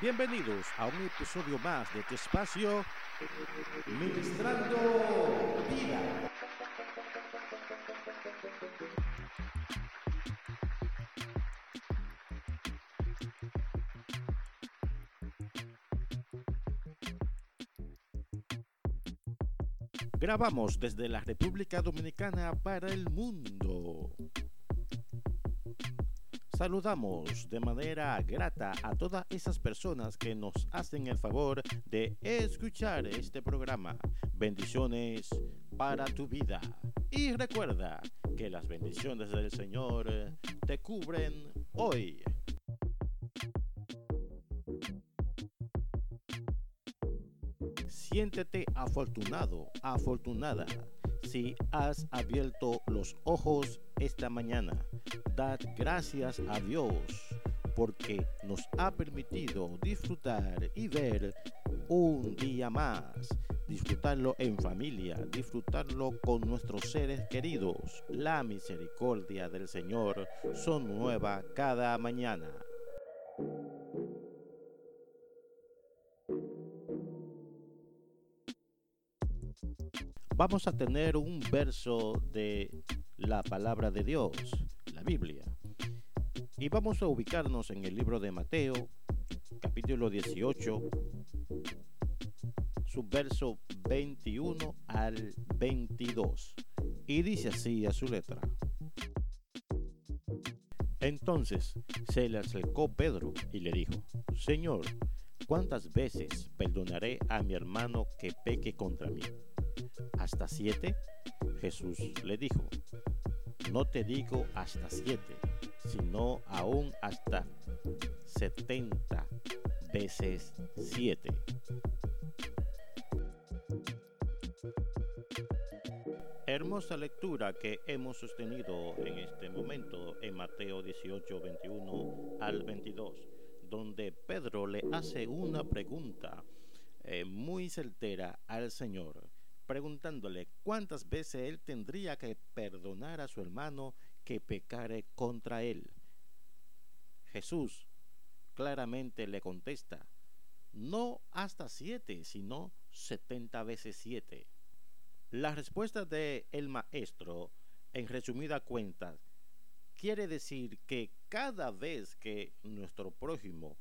Bienvenidos a un episodio más de tu espacio Ministrando Vida. Grabamos desde la República Dominicana para el mundo. Saludamos de manera grata a todas esas personas que nos hacen el favor de escuchar este programa. Bendiciones para tu vida. Y recuerda que las bendiciones del Señor te cubren hoy. Siéntete afortunado, afortunada si has abierto los ojos esta mañana. Dad gracias a Dios porque nos ha permitido disfrutar y ver un día más. Disfrutarlo en familia, disfrutarlo con nuestros seres queridos. La misericordia del Señor son nueva cada mañana. Vamos a tener un verso de la palabra de Dios, la Biblia. Y vamos a ubicarnos en el libro de Mateo, capítulo 18, su verso 21 al 22. Y dice así a su letra. Entonces se le acercó Pedro y le dijo, Señor, ¿cuántas veces perdonaré a mi hermano que peque contra mí? Hasta siete? Jesús le dijo, no te digo hasta siete, sino aún hasta setenta veces siete. Hermosa lectura que hemos sostenido en este momento en Mateo 18, 21 al 22, donde Pedro le hace una pregunta eh, muy certera al Señor preguntándole cuántas veces él tendría que perdonar a su hermano que pecare contra él. Jesús claramente le contesta, no hasta siete, sino setenta veces siete. La respuesta de el maestro, en resumida cuenta, quiere decir que cada vez que nuestro prójimo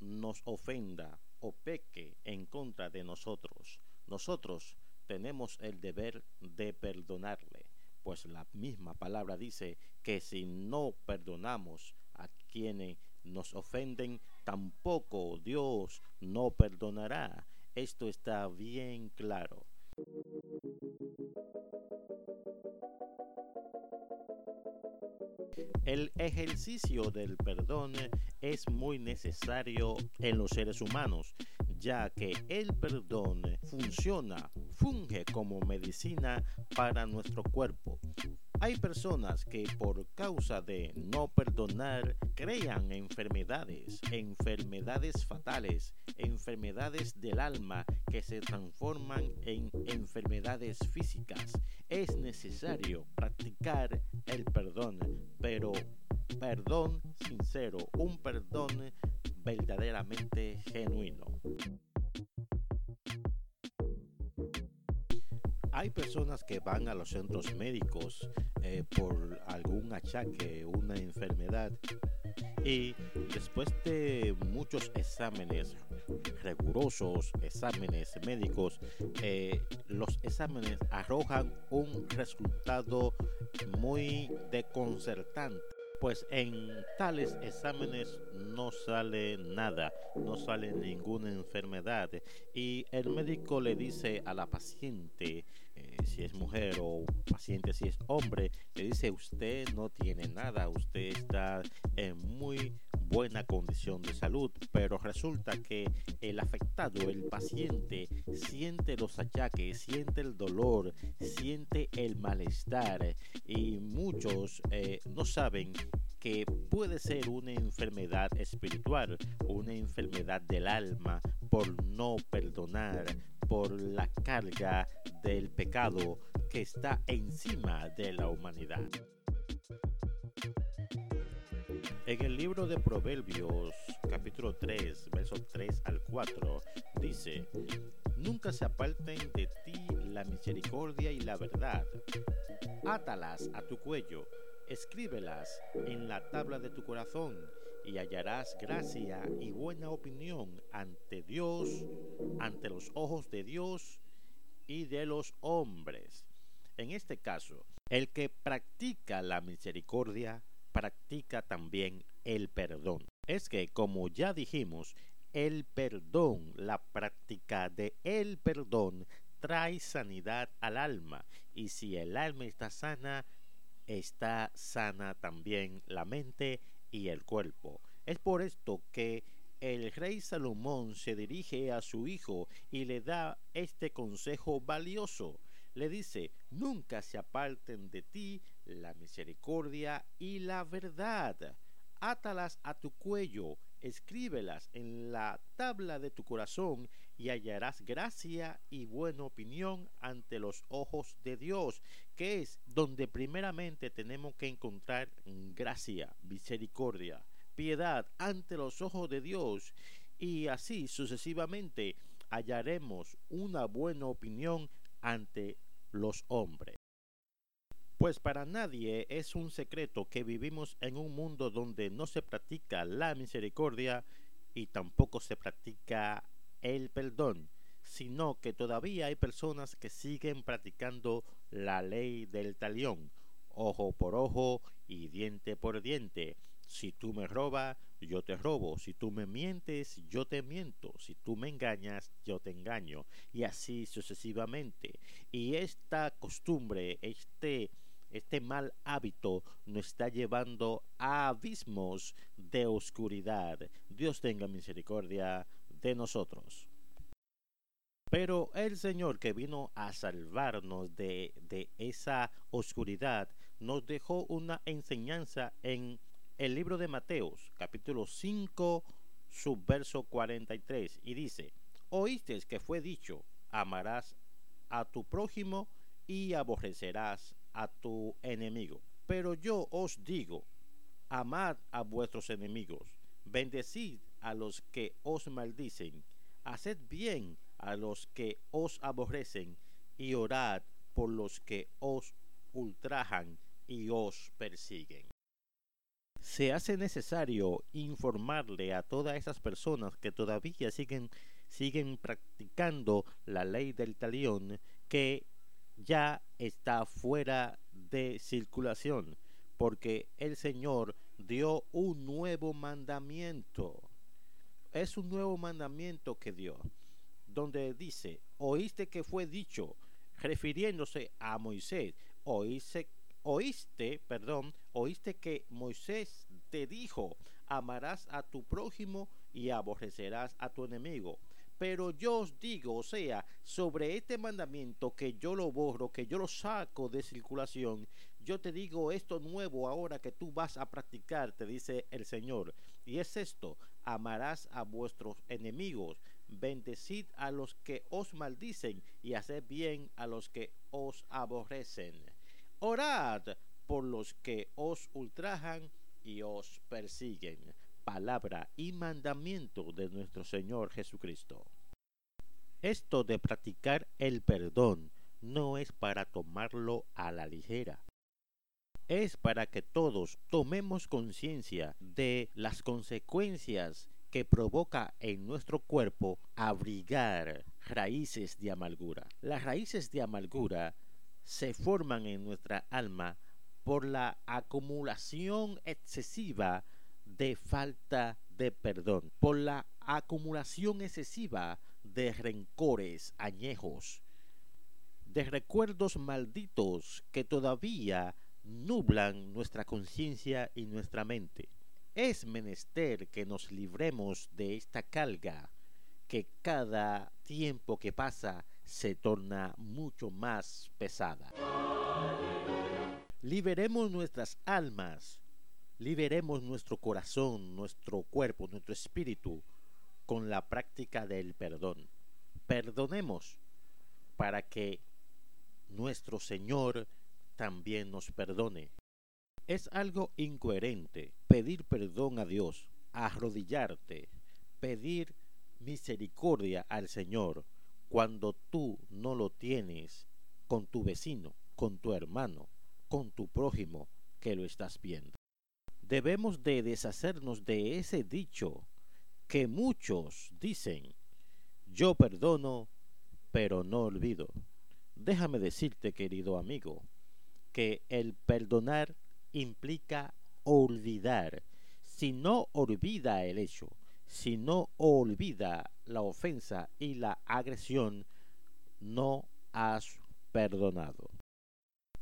nos ofenda o peque en contra de nosotros, nosotros tenemos el deber de perdonarle, pues la misma palabra dice que si no perdonamos a quienes nos ofenden, tampoco Dios no perdonará. Esto está bien claro. El ejercicio del perdón es muy necesario en los seres humanos, ya que el perdón funciona, funge como medicina para nuestro cuerpo. Hay personas que por causa de no perdonar crean enfermedades, enfermedades fatales, enfermedades del alma que se transforman en enfermedades físicas. Es necesario practicar el perdón, pero perdón sincero, un perdón verdaderamente genuino. Hay personas que van a los centros médicos eh, por algún achaque, una enfermedad, y después de muchos exámenes rigurosos, exámenes médicos, eh, los exámenes arrojan un resultado muy desconcertante. Pues en tales exámenes no sale nada, no sale ninguna enfermedad y el médico le dice a la paciente, eh, si es mujer o paciente si es hombre, le dice usted no tiene nada, usted está en muy buena condición de salud, pero resulta que el afectado, el paciente, siente los achaques, siente el dolor, siente el malestar y muchos eh, no saben que puede ser una enfermedad espiritual, una enfermedad del alma por no perdonar, por la carga del pecado que está encima de la humanidad. En el libro de Proverbios, capítulo 3, versos 3 al 4, dice, Nunca se aparten de ti la misericordia y la verdad. Átalas a tu cuello, escríbelas en la tabla de tu corazón y hallarás gracia y buena opinión ante Dios, ante los ojos de Dios y de los hombres. En este caso, el que practica la misericordia, practica también el perdón. Es que, como ya dijimos, el perdón, la práctica de el perdón, trae sanidad al alma. Y si el alma está sana, está sana también la mente y el cuerpo. Es por esto que el rey Salomón se dirige a su hijo y le da este consejo valioso. Le dice, nunca se aparten de ti la misericordia y la verdad. Átalas a tu cuello, escríbelas en la tabla de tu corazón y hallarás gracia y buena opinión ante los ojos de Dios, que es donde primeramente tenemos que encontrar gracia, misericordia, piedad ante los ojos de Dios y así sucesivamente hallaremos una buena opinión ante los hombres. Pues para nadie es un secreto que vivimos en un mundo donde no se practica la misericordia y tampoco se practica el perdón, sino que todavía hay personas que siguen practicando la ley del talión, ojo por ojo y diente por diente. Si tú me robas, yo te robo. Si tú me mientes, yo te miento. Si tú me engañas, yo te engaño. Y así sucesivamente. Y esta costumbre, este este mal hábito nos está llevando a abismos de oscuridad. Dios tenga misericordia de nosotros. Pero el Señor que vino a salvarnos de, de esa oscuridad nos dejó una enseñanza en el libro de Mateos, capítulo 5, subverso 43, y dice, oíste que fue dicho, amarás a tu prójimo y aborrecerás a tu enemigo. Pero yo os digo, amad a vuestros enemigos, bendecid a los que os maldicen, haced bien a los que os aborrecen, y orad por los que os ultrajan y os persiguen. Se hace necesario informarle a todas esas personas que todavía siguen, siguen practicando la ley del talión que ya está fuera de circulación, porque el Señor dio un nuevo mandamiento. Es un nuevo mandamiento que dio, donde dice, oíste que fue dicho, refiriéndose a Moisés, oíste, oíste, perdón, oíste que Moisés te dijo, amarás a tu prójimo y aborrecerás a tu enemigo. Pero yo os digo, o sea, sobre este mandamiento que yo lo borro, que yo lo saco de circulación, yo te digo esto nuevo ahora que tú vas a practicar, te dice el Señor. Y es esto, amarás a vuestros enemigos, bendecid a los que os maldicen y haced bien a los que os aborrecen. Orad por los que os ultrajan y os persiguen palabra y mandamiento de nuestro Señor Jesucristo. Esto de practicar el perdón no es para tomarlo a la ligera. Es para que todos tomemos conciencia de las consecuencias que provoca en nuestro cuerpo abrigar raíces de amargura. Las raíces de amargura se forman en nuestra alma por la acumulación excesiva de falta de perdón, por la acumulación excesiva de rencores añejos, de recuerdos malditos que todavía nublan nuestra conciencia y nuestra mente. Es menester que nos libremos de esta carga que cada tiempo que pasa se torna mucho más pesada. Liberemos nuestras almas liberemos nuestro corazón, nuestro cuerpo, nuestro espíritu con la práctica del perdón. Perdonemos para que nuestro Señor también nos perdone. Es algo incoherente pedir perdón a Dios, arrodillarte pedir misericordia al Señor cuando tú no lo tienes con tu vecino, con tu hermano, con tu prójimo que lo estás viendo. Debemos de deshacernos de ese dicho que muchos dicen, yo perdono, pero no olvido. Déjame decirte, querido amigo, que el perdonar implica olvidar. Si no olvida el hecho, si no olvida la ofensa y la agresión, no has perdonado.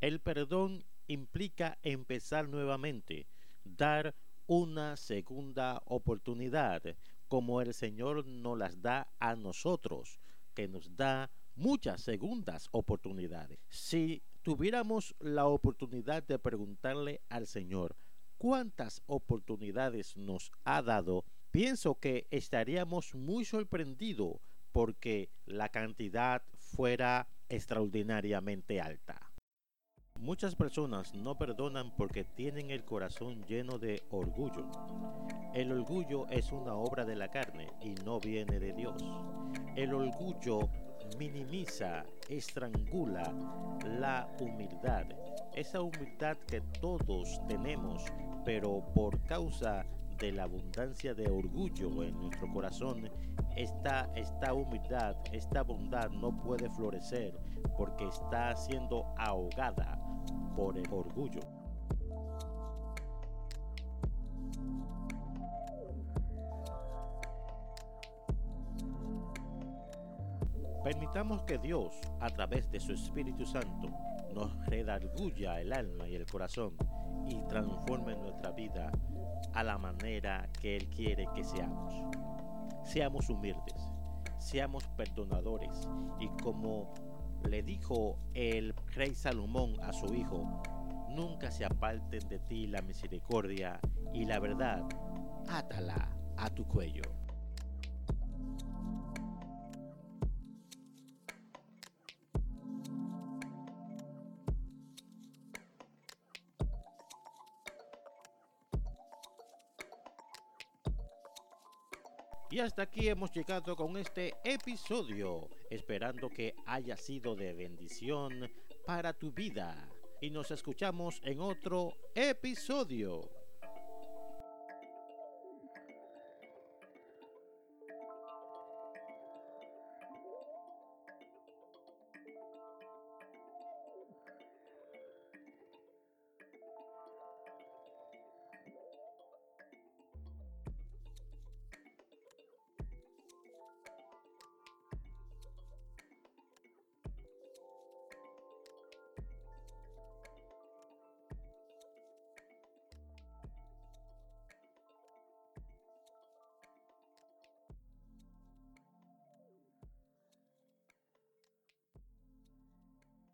El perdón implica empezar nuevamente, dar una segunda oportunidad, como el Señor nos las da a nosotros, que nos da muchas segundas oportunidades. Si tuviéramos la oportunidad de preguntarle al Señor cuántas oportunidades nos ha dado, pienso que estaríamos muy sorprendidos porque la cantidad fuera extraordinariamente alta. Muchas personas no perdonan porque tienen el corazón lleno de orgullo. El orgullo es una obra de la carne y no viene de Dios. El orgullo minimiza, estrangula la humildad. Esa humildad que todos tenemos, pero por causa de la abundancia de orgullo en nuestro corazón, esta, esta humildad, esta bondad no puede florecer porque está siendo ahogada por el orgullo. Permitamos que Dios, a través de su Espíritu Santo, nos redarguya el alma y el corazón y transforme nuestra vida a la manera que Él quiere que seamos. Seamos humildes, seamos perdonadores y como le dijo el rey Salomón a su hijo, nunca se aparten de ti la misericordia y la verdad, átala a tu cuello. Y hasta aquí hemos llegado con este episodio, esperando que haya sido de bendición para tu vida. Y nos escuchamos en otro episodio.